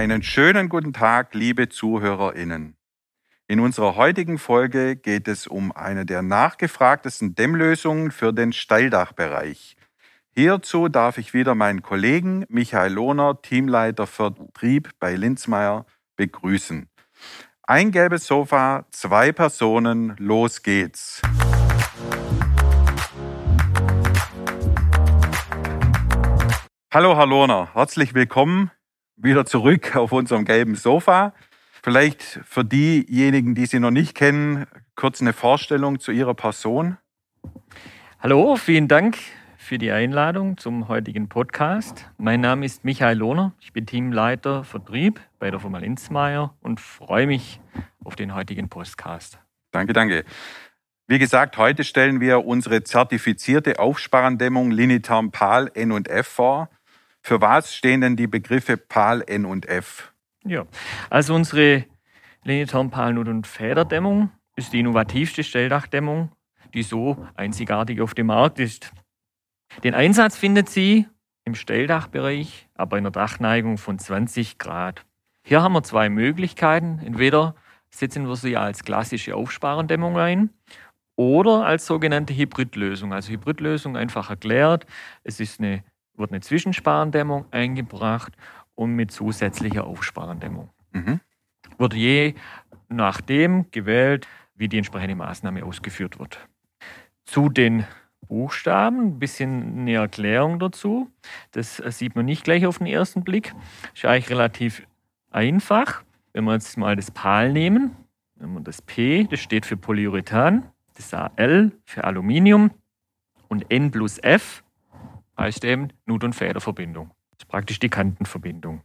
Einen schönen guten Tag, liebe Zuhörerinnen. In unserer heutigen Folge geht es um eine der nachgefragtesten Dämmlösungen für den Steildachbereich. Hierzu darf ich wieder meinen Kollegen Michael Lohner, Teamleiter Vertrieb bei Linzmeier, begrüßen. Ein gelbes Sofa, zwei Personen, los geht's. Hallo, Herr Lohner, herzlich willkommen wieder zurück auf unserem gelben Sofa. Vielleicht für diejenigen, die Sie noch nicht kennen, kurz eine Vorstellung zu Ihrer Person. Hallo, vielen Dank für die Einladung zum heutigen Podcast. Mein Name ist Michael Lohner. Ich bin Teamleiter Vertrieb bei der Firma Linzmeier und freue mich auf den heutigen Podcast. Danke, danke. Wie gesagt, heute stellen wir unsere zertifizierte Aufsparrendämmung Linitarm PAL N und F vor. Für was stehen denn die Begriffe PAL, N und F? Ja, also unsere Linitarm PAL Nut- und Federdämmung ist die innovativste Stelldachdämmung, die so einzigartig auf dem Markt ist. Den Einsatz findet sie im Stelldachbereich, aber in einer Dachneigung von 20 Grad. Hier haben wir zwei Möglichkeiten. Entweder setzen wir sie als klassische Aufsparendämmung ein oder als sogenannte Hybridlösung. Also Hybridlösung einfach erklärt. Es ist eine wird eine Zwischensparendämmung eingebracht und mit zusätzlicher Aufsparendämmung. Mhm. Wird je nachdem gewählt, wie die entsprechende Maßnahme ausgeführt wird. Zu den Buchstaben, ein bisschen eine Erklärung dazu. Das sieht man nicht gleich auf den ersten Blick. Ist eigentlich relativ einfach. Wenn wir jetzt mal das PAL nehmen, wenn wir das P, das steht für Polyurethan, das AL für Aluminium und N plus F heißt eben Nut- und Federverbindung. Das ist praktisch die Kantenverbindung.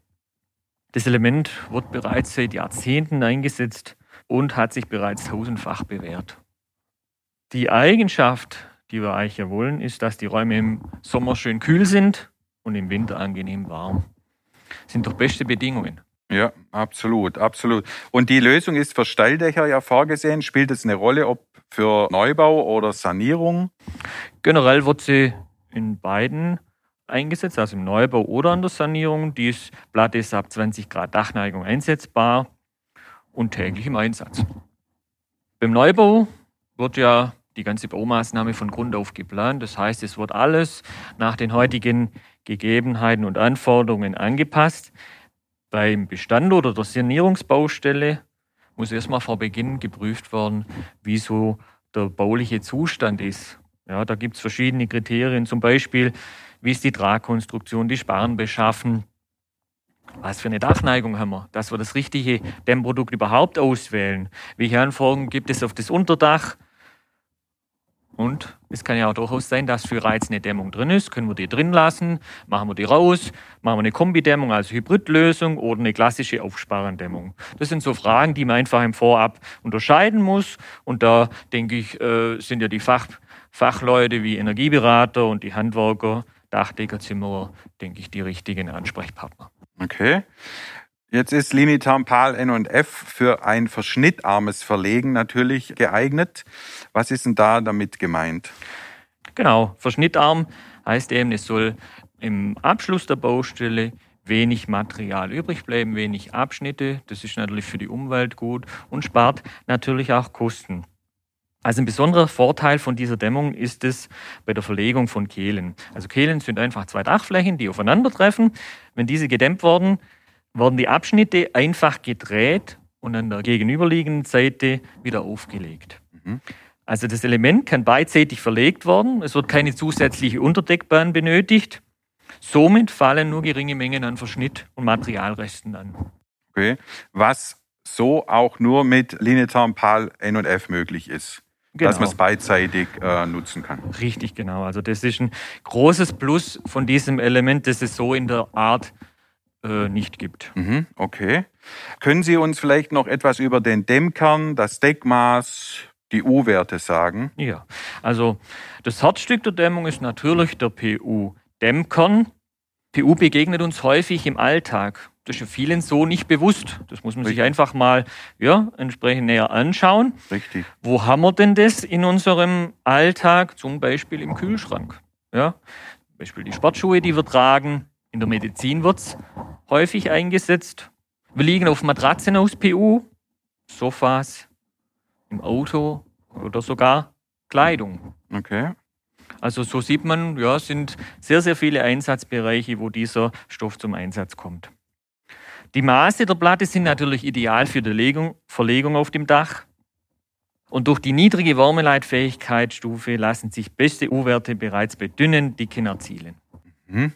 Das Element wird bereits seit Jahrzehnten eingesetzt und hat sich bereits tausendfach bewährt. Die Eigenschaft, die wir eigentlich ja wollen, ist, dass die Räume im Sommer schön kühl sind und im Winter angenehm warm. Das sind doch beste Bedingungen. Ja, absolut, absolut. Und die Lösung ist für Stalldächer ja vorgesehen. Spielt es eine Rolle, ob für Neubau oder Sanierung? Generell wird sie in beiden eingesetzt, also im Neubau oder in der Sanierung. Die Platte ist ab 20 Grad Dachneigung einsetzbar und täglich im Einsatz. Beim Neubau wird ja die ganze Baumaßnahme von Grund auf geplant. Das heißt, es wird alles nach den heutigen Gegebenheiten und Anforderungen angepasst. Beim Bestand oder der Sanierungsbaustelle muss erstmal vor Beginn geprüft werden, wie so der bauliche Zustand ist. Ja, da gibt es verschiedene Kriterien, zum Beispiel, wie ist die Tragkonstruktion, die Sparren beschaffen, was für eine Dachneigung haben wir, dass wir das richtige Dämmprodukt überhaupt auswählen, welche Anforderungen gibt es auf das Unterdach? Und es kann ja auch durchaus sein, dass für Reiz eine Dämmung drin ist, können wir die drin lassen, machen wir die raus, machen wir eine Kombidämmung, also Hybridlösung oder eine klassische Aufsparendämmung. Das sind so Fragen, die man einfach im Vorab unterscheiden muss. Und da denke ich, äh, sind ja die Fach Fachleute wie Energieberater und die Handwerker, Dachdecker, Zimmerer, denke ich, die richtigen Ansprechpartner. Okay. Jetzt ist Limitarm PAL N und F für ein verschnittarmes Verlegen natürlich geeignet. Was ist denn da damit gemeint? Genau, verschnittarm heißt eben, es soll im Abschluss der Baustelle wenig Material übrig bleiben, wenig Abschnitte. Das ist natürlich für die Umwelt gut und spart natürlich auch Kosten. Also ein besonderer Vorteil von dieser Dämmung ist es bei der Verlegung von Kehlen. Also Kehlen sind einfach zwei Dachflächen, die aufeinandertreffen. Wenn diese gedämmt werden, werden die Abschnitte einfach gedreht und an der gegenüberliegenden Seite wieder aufgelegt. Mhm. Also das Element kann beidseitig verlegt werden. Es wird keine zusätzliche Unterdeckbahn benötigt. Somit fallen nur geringe Mengen an Verschnitt und Materialresten an. Okay. Was so auch nur mit Linetarm PAL N und F möglich ist genau. dass man es beidseitig äh, nutzen kann. Richtig, genau. Also das ist ein großes Plus von diesem Element, das es so in der Art äh, nicht gibt. Mhm, okay. Können Sie uns vielleicht noch etwas über den Dämmkern, das Deckmaß, die U-Werte sagen? Ja, also das Herzstück der Dämmung ist natürlich der PU-Dämmkern. PU begegnet uns häufig im Alltag. Das ist ja vielen so nicht bewusst. Das muss man Richtig. sich einfach mal ja, entsprechend näher anschauen. Richtig. Wo haben wir denn das in unserem Alltag? Zum Beispiel im Kühlschrank. Ja? Zum Beispiel die Sportschuhe, die wir tragen. In der Medizin wird es häufig eingesetzt. Wir liegen auf Matratzen aus PU, Sofas, im Auto oder sogar Kleidung. Okay. Also so sieht man, ja, sind sehr, sehr viele Einsatzbereiche, wo dieser Stoff zum Einsatz kommt. Die Maße der Platte sind natürlich ideal für die Legung, Verlegung auf dem Dach. Und durch die niedrige Wärmeleitfähigkeitsstufe lassen sich beste U-Werte bereits bei dünnen Dicken erzielen. Mhm.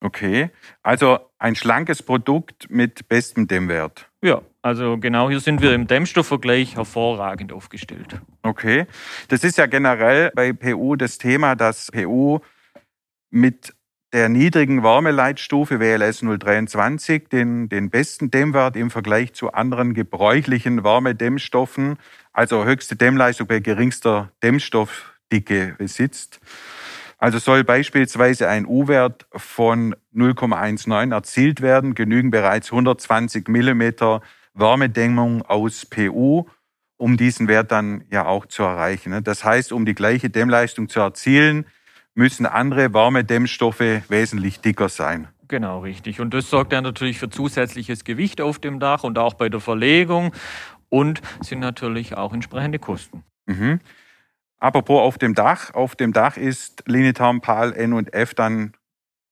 Okay, also ein schlankes Produkt mit bestem Dämmwert. Ja, also genau hier sind wir im Dämmstoffvergleich hervorragend aufgestellt. Okay, das ist ja generell bei PU das Thema, dass PU mit der niedrigen Wärmeleitstufe WLS 023 den, den besten Dämmwert im Vergleich zu anderen gebräuchlichen Wärmedämmstoffen, also höchste Dämmleistung bei geringster Dämmstoffdicke besitzt. Also soll beispielsweise ein U-Wert von 0,19 erzielt werden, genügen bereits 120 Millimeter Wärmedämmung aus PU, um diesen Wert dann ja auch zu erreichen. Das heißt, um die gleiche Dämmleistung zu erzielen, müssen andere Wärmedämmstoffe wesentlich dicker sein. Genau, richtig. Und das sorgt dann natürlich für zusätzliches Gewicht auf dem Dach und auch bei der Verlegung und sind natürlich auch entsprechende Kosten. Mhm. Apropos auf dem Dach. Auf dem Dach ist Linitarm, PAL, N und F dann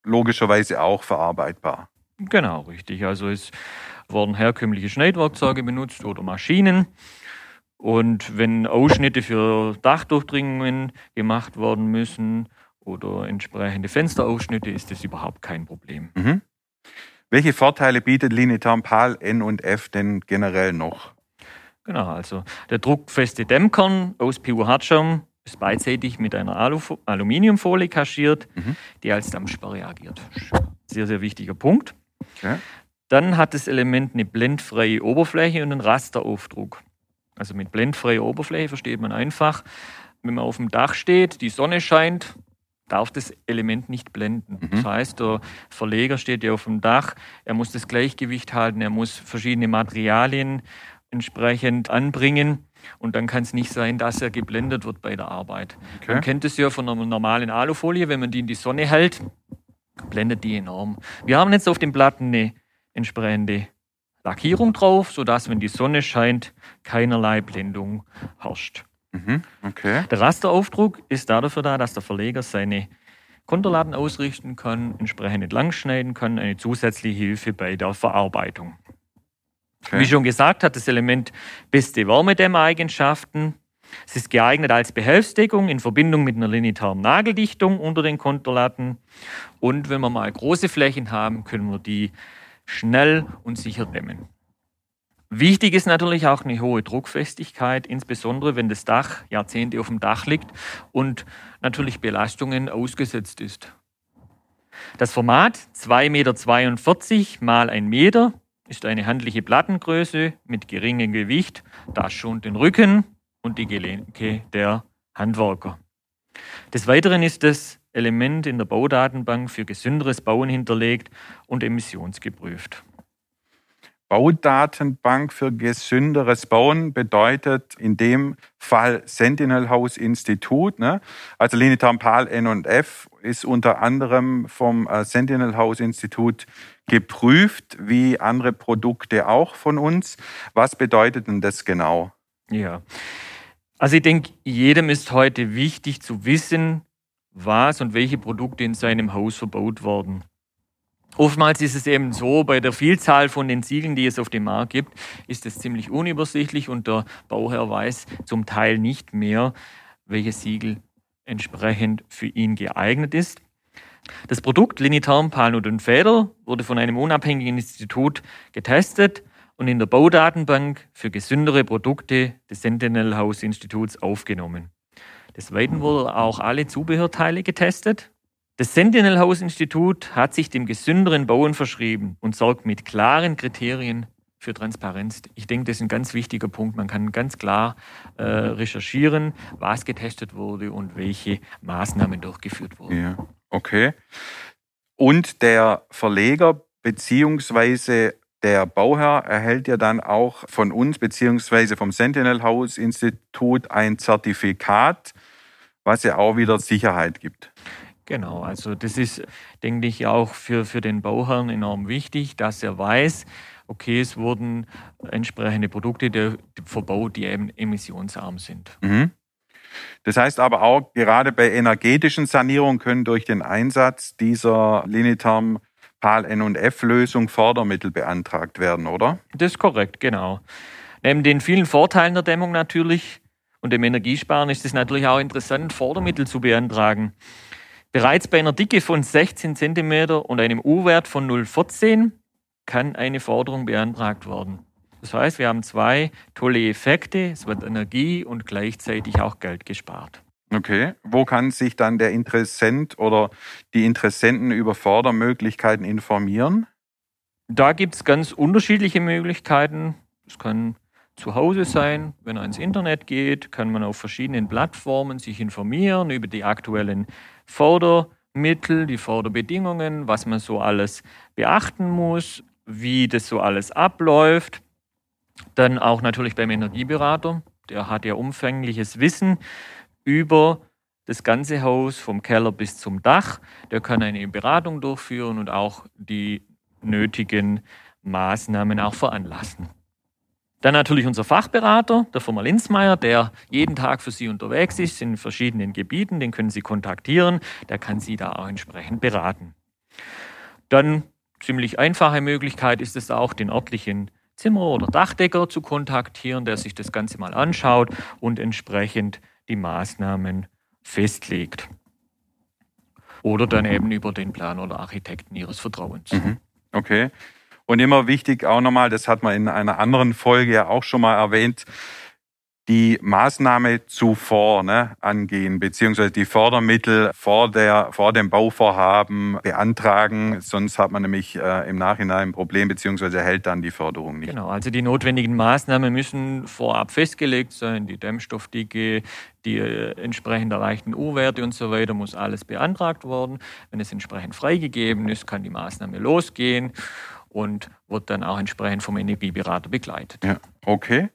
logischerweise auch verarbeitbar. Genau, richtig. Also es wurden herkömmliche Schneidwerkzeuge benutzt oder Maschinen. Und wenn Ausschnitte für Dachdurchdringungen gemacht werden müssen oder entsprechende Fensterausschnitte, ist das überhaupt kein Problem. Mhm. Welche Vorteile bietet Linitarm PAL, N und F denn generell noch? Genau, also der druckfeste Dämmkern aus PU-Hartschaum ist beidseitig mit einer Aluf Aluminiumfolie kaschiert, mhm. die als Dampfsperre agiert. Sehr, sehr wichtiger Punkt. Okay. Dann hat das Element eine blendfreie Oberfläche und einen Rasteraufdruck. Also mit blendfreier Oberfläche versteht man einfach, wenn man auf dem Dach steht, die Sonne scheint, darf das Element nicht blenden. Mhm. Das heißt, der Verleger steht ja auf dem Dach, er muss das Gleichgewicht halten, er muss verschiedene Materialien entsprechend anbringen. Und dann kann es nicht sein, dass er geblendet wird bei der Arbeit. Okay. Man kennt es ja von einer normalen Alufolie, wenn man die in die Sonne hält, blendet die enorm. Wir haben jetzt auf den Platten eine entsprechende Lackierung drauf, sodass, wenn die Sonne scheint, keinerlei Blendung herrscht. Mhm, okay. Der Rasteraufdruck ist dafür da, dass der Verleger seine Konterladen ausrichten kann, entsprechend entlang schneiden kann, eine zusätzliche Hilfe bei der Verarbeitung. Okay. Wie schon gesagt, hat das Element beste Wärmedämmeigenschaften. Es ist geeignet als Behelfsdeckung in Verbindung mit einer linearen Nageldichtung unter den Konterlatten. Und wenn wir mal große Flächen haben, können wir die schnell und sicher dämmen. Wichtig ist natürlich auch eine hohe Druckfestigkeit, insbesondere wenn das Dach Jahrzehnte auf dem Dach liegt und natürlich Belastungen ausgesetzt ist. Das Format 2,42 Meter mal 1 Meter ist eine handliche Plattengröße mit geringem Gewicht. Das schont den Rücken und die Gelenke der Handwerker. Des Weiteren ist das Element in der Baudatenbank für gesünderes Bauen hinterlegt und emissionsgeprüft. Baudatenbank für gesünderes Bauen bedeutet in dem Fall Sentinel House Institut. Ne? Also Linitam-PAL N&F ist unter anderem vom äh, Sentinel House Institut geprüft, wie andere Produkte auch von uns. Was bedeutet denn das genau? Ja, also ich denke, jedem ist heute wichtig zu wissen, was und welche Produkte in seinem Haus verbaut werden. Oftmals ist es eben so, bei der Vielzahl von den Siegeln, die es auf dem Markt gibt, ist es ziemlich unübersichtlich und der Bauherr weiß zum Teil nicht mehr, welches Siegel entsprechend für ihn geeignet ist. Das Produkt Linitarm Palnut und Feder wurde von einem unabhängigen Institut getestet und in der Baudatenbank für gesündere Produkte des Sentinel House Instituts aufgenommen. Des Weiteren wurden auch alle Zubehörteile getestet. Das Sentinel House Institut hat sich dem gesünderen Bauen verschrieben und sorgt mit klaren Kriterien für Transparenz. Ich denke, das ist ein ganz wichtiger Punkt. Man kann ganz klar äh, recherchieren, was getestet wurde und welche Maßnahmen durchgeführt wurden. Ja. Okay. Und der Verleger beziehungsweise der Bauherr erhält ja dann auch von uns beziehungsweise vom Sentinel House Institut ein Zertifikat, was ja auch wieder Sicherheit gibt. Genau, also das ist, denke ich, auch für, für den Bauherrn enorm wichtig, dass er weiß, okay, es wurden entsprechende Produkte verbaut, die eben emissionsarm sind. Mhm. Das heißt aber auch, gerade bei energetischen Sanierungen können durch den Einsatz dieser Liniterm PAL N&F-Lösung Fördermittel beantragt werden, oder? Das ist korrekt, genau. Neben den vielen Vorteilen der Dämmung natürlich und dem Energiesparen ist es natürlich auch interessant, Fördermittel zu beantragen. Bereits bei einer Dicke von 16 cm und einem U-Wert von 0,14 kann eine Forderung beantragt werden. Das heißt, wir haben zwei tolle Effekte. Es wird Energie und gleichzeitig auch Geld gespart. Okay. Wo kann sich dann der Interessent oder die Interessenten über Fördermöglichkeiten informieren? Da gibt es ganz unterschiedliche Möglichkeiten. Es kann zu Hause sein. Wenn er ins Internet geht, kann man auf verschiedenen Plattformen sich informieren über die aktuellen Fördermittel, die Förderbedingungen, was man so alles beachten muss, wie das so alles abläuft. Dann auch natürlich beim Energieberater. Der hat ja umfängliches Wissen über das ganze Haus vom Keller bis zum Dach. Der kann eine Beratung durchführen und auch die nötigen Maßnahmen auch veranlassen. Dann natürlich unser Fachberater, der Firma Linzmeier, der jeden Tag für Sie unterwegs ist in verschiedenen Gebieten. Den können Sie kontaktieren. Der kann Sie da auch entsprechend beraten. Dann ziemlich einfache Möglichkeit ist es auch, den örtlichen Zimmer- oder Dachdecker zu kontaktieren, der sich das Ganze mal anschaut und entsprechend die Maßnahmen festlegt. Oder dann eben über den Planer oder Architekten Ihres Vertrauens. Mhm. Okay. Und immer wichtig auch nochmal, das hat man in einer anderen Folge ja auch schon mal erwähnt, die Maßnahme zuvor ne, angehen, beziehungsweise die Fördermittel vor, der, vor dem Bauvorhaben beantragen. Sonst hat man nämlich äh, im Nachhinein ein Problem, beziehungsweise erhält dann die Förderung nicht. Genau, also die notwendigen Maßnahmen müssen vorab festgelegt sein. Die Dämmstoffdicke, die äh, entsprechend erreichten U-Werte und so weiter, muss alles beantragt worden. Wenn es entsprechend freigegeben ist, kann die Maßnahme losgehen und wird dann auch entsprechend vom Energieberater begleitet. Ja, okay.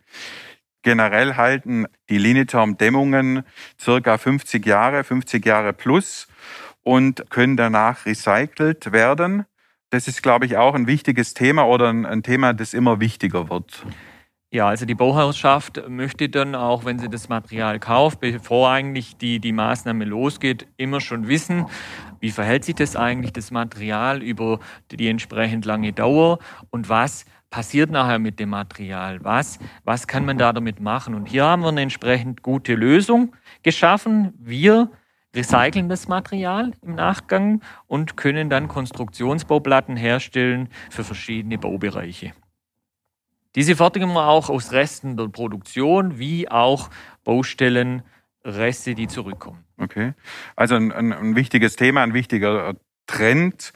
Generell halten die Liniturm-Dämmungen circa 50 Jahre, 50 Jahre plus und können danach recycelt werden. Das ist, glaube ich, auch ein wichtiges Thema oder ein Thema, das immer wichtiger wird. Ja, also die Bauherrschaft möchte dann auch, wenn sie das Material kauft, bevor eigentlich die, die Maßnahme losgeht, immer schon wissen, wie verhält sich das eigentlich, das Material über die entsprechend lange Dauer und was passiert nachher mit dem Material? Was, was kann man da damit machen? Und hier haben wir eine entsprechend gute Lösung geschaffen. Wir recyceln das Material im Nachgang und können dann Konstruktionsbauplatten herstellen für verschiedene Baubereiche. Diese fertigen wir auch aus Resten der Produktion wie auch Baustellenreste, die zurückkommen. Okay. Also ein, ein, ein wichtiges Thema, ein wichtiger Trend,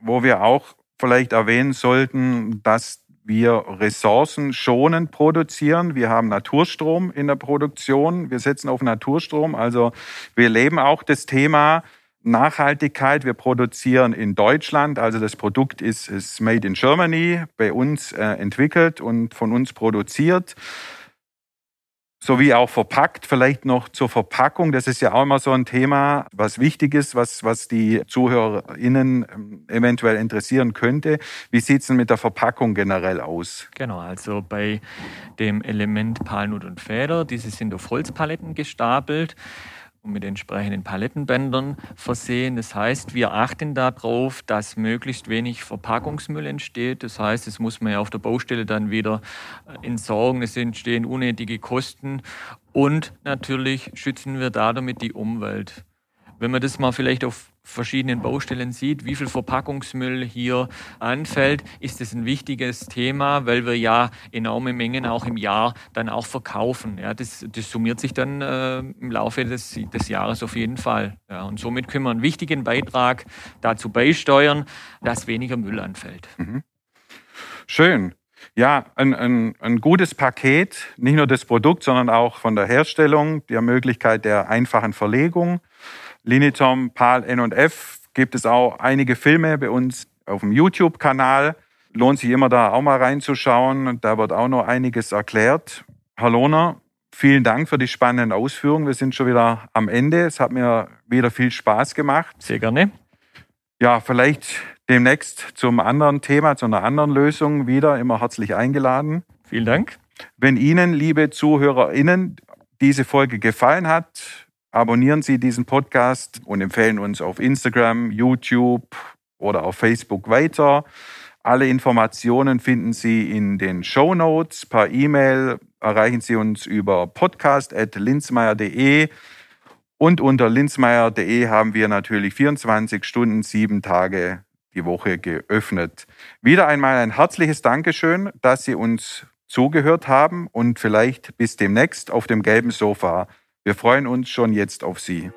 wo wir auch vielleicht erwähnen sollten, dass wir Ressourcen schonend produzieren. Wir haben Naturstrom in der Produktion. Wir setzen auf Naturstrom. Also wir leben auch das Thema Nachhaltigkeit. Wir produzieren in Deutschland. Also das Produkt ist, ist made in Germany, bei uns äh, entwickelt und von uns produziert sowie auch verpackt. Vielleicht noch zur Verpackung. Das ist ja auch immer so ein Thema, was wichtig ist, was, was die ZuhörerInnen ähm, eventuell interessieren könnte. Wie sieht es denn mit der Verpackung generell aus? Genau, also bei dem Element Palnut und Feder, diese sind auf Holzpaletten gestapelt mit entsprechenden Palettenbändern versehen. Das heißt, wir achten darauf, dass möglichst wenig Verpackungsmüll entsteht. Das heißt, es muss man ja auf der Baustelle dann wieder entsorgen. Es entstehen unnötige Kosten und natürlich schützen wir damit die Umwelt. Wenn man das mal vielleicht auf verschiedenen Baustellen sieht, wie viel Verpackungsmüll hier anfällt, ist es ein wichtiges Thema, weil wir ja enorme Mengen auch im Jahr dann auch verkaufen. Ja, das, das summiert sich dann äh, im Laufe des, des Jahres auf jeden Fall. Ja, und somit können wir einen wichtigen Beitrag dazu beisteuern, dass weniger Müll anfällt. Mhm. Schön. Ja, ein, ein, ein gutes Paket, nicht nur das Produkt, sondern auch von der Herstellung, der Möglichkeit der einfachen Verlegung Linitom, PAL, N&F gibt es auch einige Filme bei uns auf dem YouTube-Kanal. Lohnt sich immer da auch mal reinzuschauen. Da wird auch noch einiges erklärt. Herr Lohner, vielen Dank für die spannenden Ausführungen. Wir sind schon wieder am Ende. Es hat mir wieder viel Spaß gemacht. Sehr gerne. Ja, vielleicht demnächst zum anderen Thema, zu einer anderen Lösung wieder immer herzlich eingeladen. Vielen Dank. Wenn Ihnen, liebe ZuhörerInnen, diese Folge gefallen hat, abonnieren Sie diesen Podcast und empfehlen uns auf Instagram, YouTube oder auf Facebook weiter. Alle Informationen finden Sie in den Show Notes. Per E-Mail erreichen Sie uns über podcast.linzmeier.de. Und unter linzmeier.de haben wir natürlich 24 Stunden, sieben Tage die Woche geöffnet. Wieder einmal ein herzliches Dankeschön, dass Sie uns zugehört haben und vielleicht bis demnächst auf dem gelben Sofa. Wir freuen uns schon jetzt auf Sie.